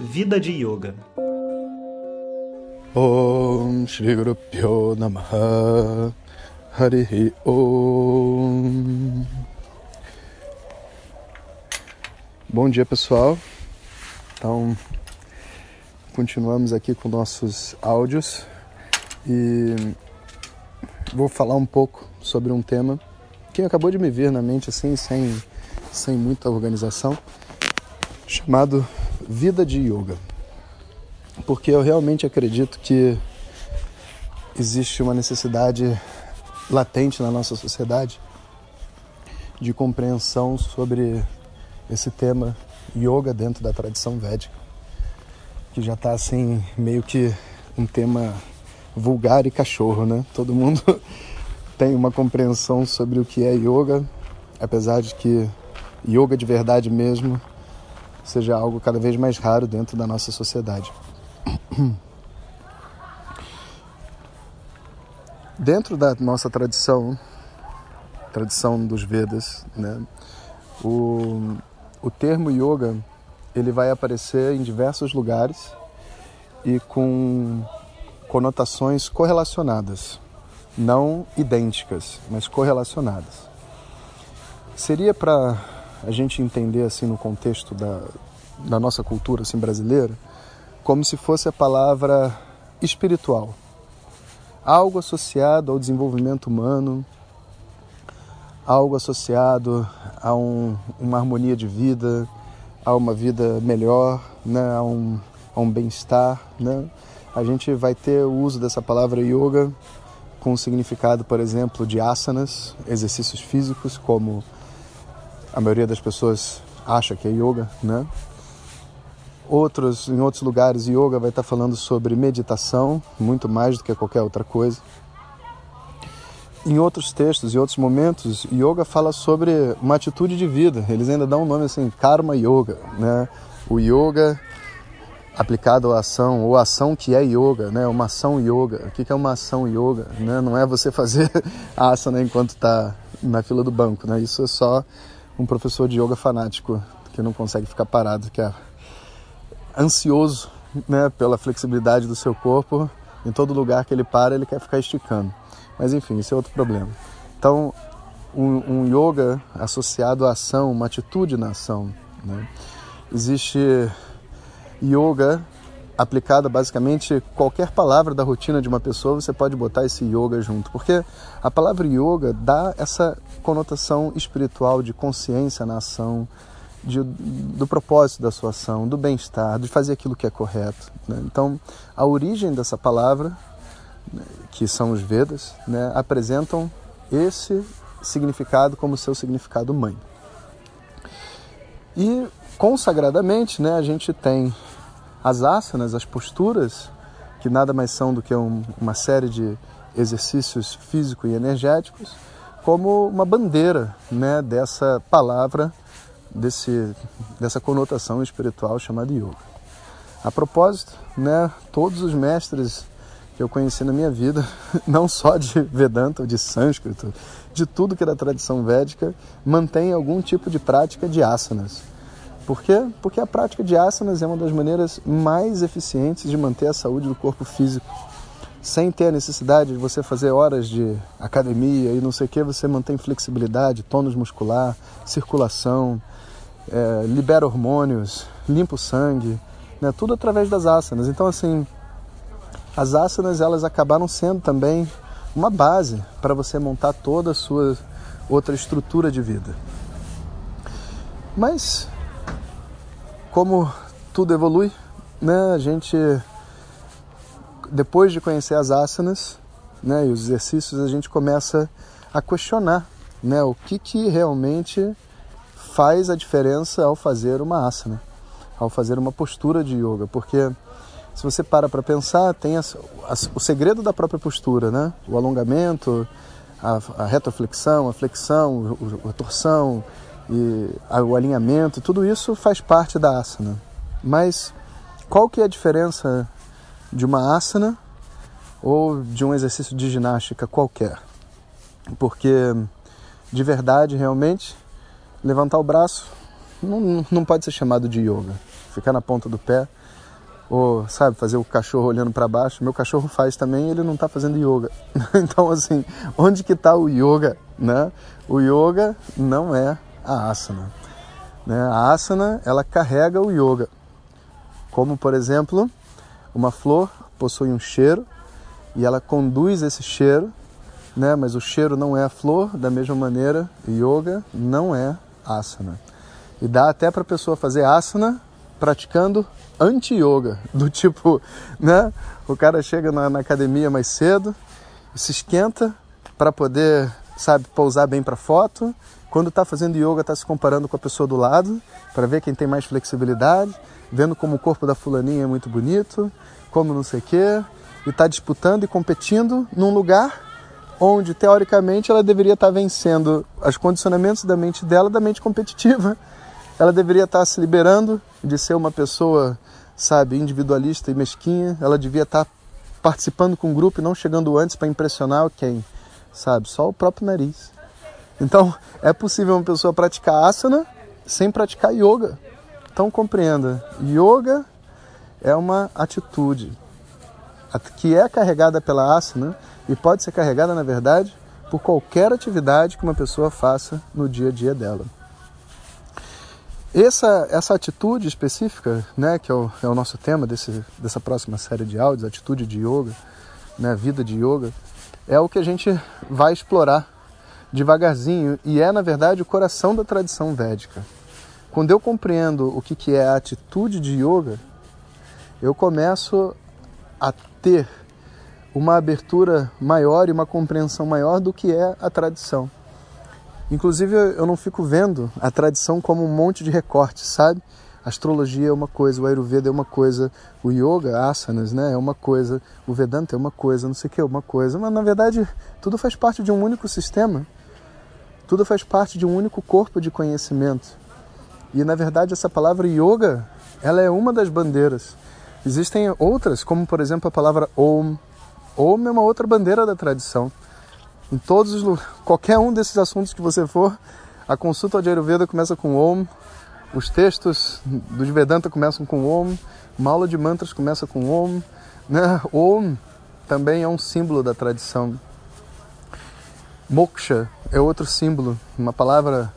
Vida de Yoga. Om Shri Guru Namaha. Harihi Om. Bom dia pessoal, então continuamos aqui com nossos áudios e vou falar um pouco sobre um tema que acabou de me vir na mente assim, sem, sem muita organização, chamado vida de yoga. Porque eu realmente acredito que existe uma necessidade latente na nossa sociedade de compreensão sobre esse tema yoga dentro da tradição védica, que já está assim meio que um tema vulgar e cachorro, né? Todo mundo tem uma compreensão sobre o que é yoga, apesar de que yoga de verdade mesmo seja algo cada vez mais raro dentro da nossa sociedade. Dentro da nossa tradição, tradição dos Vedas, né, o, o termo yoga ele vai aparecer em diversos lugares e com conotações correlacionadas, não idênticas, mas correlacionadas. Seria para a gente entender assim no contexto da, da nossa cultura assim brasileira como se fosse a palavra espiritual. Algo associado ao desenvolvimento humano algo associado a um, uma harmonia de vida a uma vida melhor né a um, um bem-estar né. A gente vai ter o uso dessa palavra yoga com o significado por exemplo de asanas exercícios físicos como a maioria das pessoas acha que é yoga, né? Outros, em outros lugares, yoga vai estar falando sobre meditação, muito mais do que qualquer outra coisa. Em outros textos, em outros momentos, yoga fala sobre uma atitude de vida. Eles ainda dão um nome assim, karma yoga, né? O yoga aplicado à ação, ou ação que é yoga, né? Uma ação yoga. O que é uma ação yoga? Né? Não é você fazer asana enquanto está na fila do banco, né? Isso é só um professor de yoga fanático que não consegue ficar parado, que é ansioso né, pela flexibilidade do seu corpo. Em todo lugar que ele para, ele quer ficar esticando. Mas enfim, esse é outro problema. Então, um, um yoga associado à ação, uma atitude na ação. Né? Existe yoga aplicada basicamente qualquer palavra da rotina de uma pessoa, você pode botar esse yoga junto, porque a palavra yoga dá essa conotação espiritual de consciência na ação, de, do propósito da sua ação, do bem-estar, de fazer aquilo que é correto. Né? Então, a origem dessa palavra, né, que são os Vedas, né, apresentam esse significado como seu significado mãe. E consagradamente, né, a gente tem as asanas, as posturas, que nada mais são do que um, uma série de exercícios físicos e energéticos, como uma bandeira né, dessa palavra, desse, dessa conotação espiritual chamada yoga. A propósito, né, todos os mestres que eu conheci na minha vida, não só de Vedanta, de sânscrito, de tudo que da tradição védica, mantêm algum tipo de prática de asanas. Por quê? Porque a prática de asanas é uma das maneiras mais eficientes de manter a saúde do corpo físico. Sem ter a necessidade de você fazer horas de academia e não sei o que, você mantém flexibilidade, tônus muscular, circulação, é, libera hormônios, limpa o sangue, né? tudo através das asanas. Então, assim, as asanas elas acabaram sendo também uma base para você montar toda a sua outra estrutura de vida. Mas como tudo evolui, né, a gente depois de conhecer as asanas, né, e os exercícios, a gente começa a questionar, né, o que que realmente faz a diferença ao fazer uma asana. ao fazer uma postura de yoga, porque se você para para pensar, tem as, as, o segredo da própria postura, né? O alongamento, a, a retroflexão, a flexão, a torção e o alinhamento, tudo isso faz parte da asana. Mas qual que é a diferença de uma asana ou de um exercício de ginástica qualquer? Porque de verdade, realmente, levantar o braço não, não pode ser chamado de yoga. Ficar na ponta do pé ou sabe fazer o cachorro olhando para baixo meu cachorro faz também ele não está fazendo yoga então assim onde que está o yoga né o yoga não é a asana né a asana ela carrega o yoga como por exemplo uma flor possui um cheiro e ela conduz esse cheiro né mas o cheiro não é a flor da mesma maneira yoga não é asana e dá até para a pessoa fazer asana praticando anti-yoga, do tipo, né? O cara chega na, na academia mais cedo, se esquenta para poder, sabe, pousar bem para foto. Quando está fazendo yoga, está se comparando com a pessoa do lado para ver quem tem mais flexibilidade, vendo como o corpo da fulaninha é muito bonito, como não sei o quê, e está disputando e competindo num lugar onde teoricamente ela deveria estar tá vencendo os condicionamentos da mente dela, da mente competitiva. Ela deveria estar tá se liberando de ser uma pessoa sabe, individualista e mesquinha. Ela devia estar tá participando com o grupo e não chegando antes para impressionar quem, sabe, só o próprio nariz. Então, é possível uma pessoa praticar asana sem praticar yoga. Então, compreenda, yoga é uma atitude que é carregada pela asana e pode ser carregada, na verdade, por qualquer atividade que uma pessoa faça no dia a dia dela. Essa, essa atitude específica, né, que é o, é o nosso tema desse, dessa próxima série de áudios, atitude de yoga, né, vida de yoga, é o que a gente vai explorar devagarzinho e é, na verdade, o coração da tradição védica. Quando eu compreendo o que, é a atitude de yoga, eu começo a ter uma abertura maior e uma compreensão maior do que é a tradição. Inclusive, eu não fico vendo a tradição como um monte de recortes, sabe? A astrologia é uma coisa, o Ayurveda é uma coisa, o Yoga, asanas, né, é uma coisa, o Vedanta é uma coisa, não sei o que é uma coisa. Mas, na verdade, tudo faz parte de um único sistema. Tudo faz parte de um único corpo de conhecimento. E, na verdade, essa palavra Yoga, ela é uma das bandeiras. Existem outras, como, por exemplo, a palavra Om. Om é uma outra bandeira da tradição. Em todos os qualquer um desses assuntos que você for, a consulta de Ayurveda começa com Om, os textos dos Vedanta começam com Om, uma aula de mantras começa com Om, né? Om também é um símbolo da tradição. Moksha é outro símbolo, uma palavra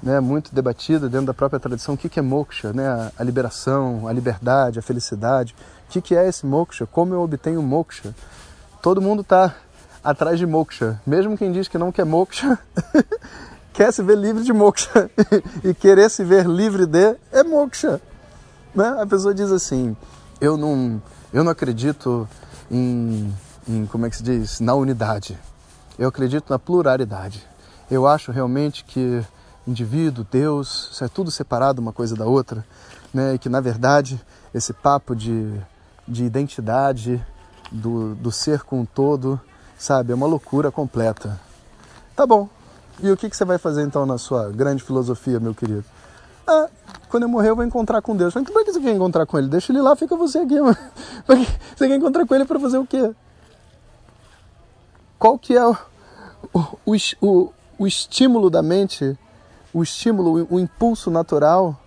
né, muito debatida dentro da própria tradição. O que é moksha? Né? A, a liberação, a liberdade, a felicidade. O que é esse moksha? Como eu obtenho moksha? Todo mundo está atrás de moksha. Mesmo quem diz que não quer moksha, quer se ver livre de moksha. e querer se ver livre de é moksha. Né? A pessoa diz assim: eu não, eu não acredito em, em, como é que se diz, na unidade. Eu acredito na pluralidade. Eu acho realmente que indivíduo, Deus, isso é tudo separado uma coisa da outra, né? E que na verdade esse papo de, de identidade do, do ser com o todo Sabe, é uma loucura completa. Tá bom. E o que, que você vai fazer então na sua grande filosofia, meu querido? Ah, quando eu morrer eu vou encontrar com Deus. Mas por que você quer encontrar com Ele? Deixa Ele lá, fica você aqui. Mano. Você quer encontrar com Ele para fazer o quê? Qual que é o, o, o, o estímulo da mente, o estímulo, o impulso natural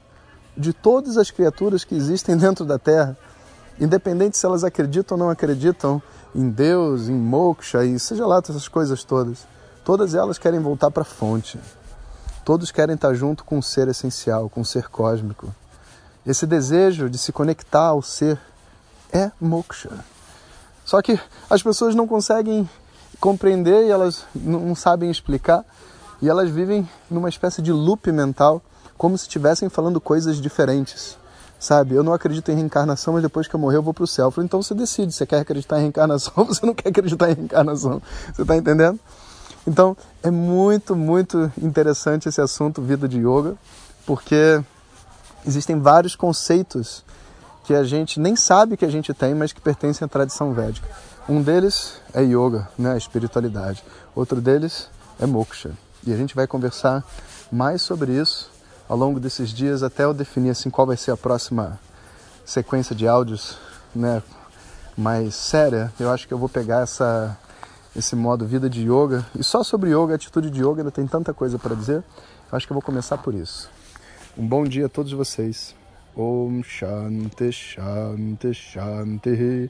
de todas as criaturas que existem dentro da Terra? Independente se elas acreditam ou não acreditam, em Deus, em moksha e seja lá essas coisas todas. Todas elas querem voltar para a fonte. Todos querem estar junto com o ser essencial, com o ser cósmico. Esse desejo de se conectar ao ser é moksha. Só que as pessoas não conseguem compreender e elas não sabem explicar e elas vivem numa espécie de loop mental, como se estivessem falando coisas diferentes sabe? Eu não acredito em reencarnação, mas depois que eu morrer eu vou para o céu. Então você decide, você quer acreditar em reencarnação ou você não quer acreditar em reencarnação. Você está entendendo? Então, é muito, muito interessante esse assunto, vida de yoga, porque existem vários conceitos que a gente nem sabe que a gente tem, mas que pertencem à tradição védica. Um deles é yoga, né, a espiritualidade. Outro deles é moksha. E a gente vai conversar mais sobre isso ao longo desses dias até eu definir assim qual vai ser a próxima sequência de áudios, né, mais séria. Eu acho que eu vou pegar essa esse modo vida de yoga e só sobre yoga, atitude de yoga, ainda tem tanta coisa para dizer. Eu acho que eu vou começar por isso. Um bom dia a todos vocês. Om Shanti Shanti Shanti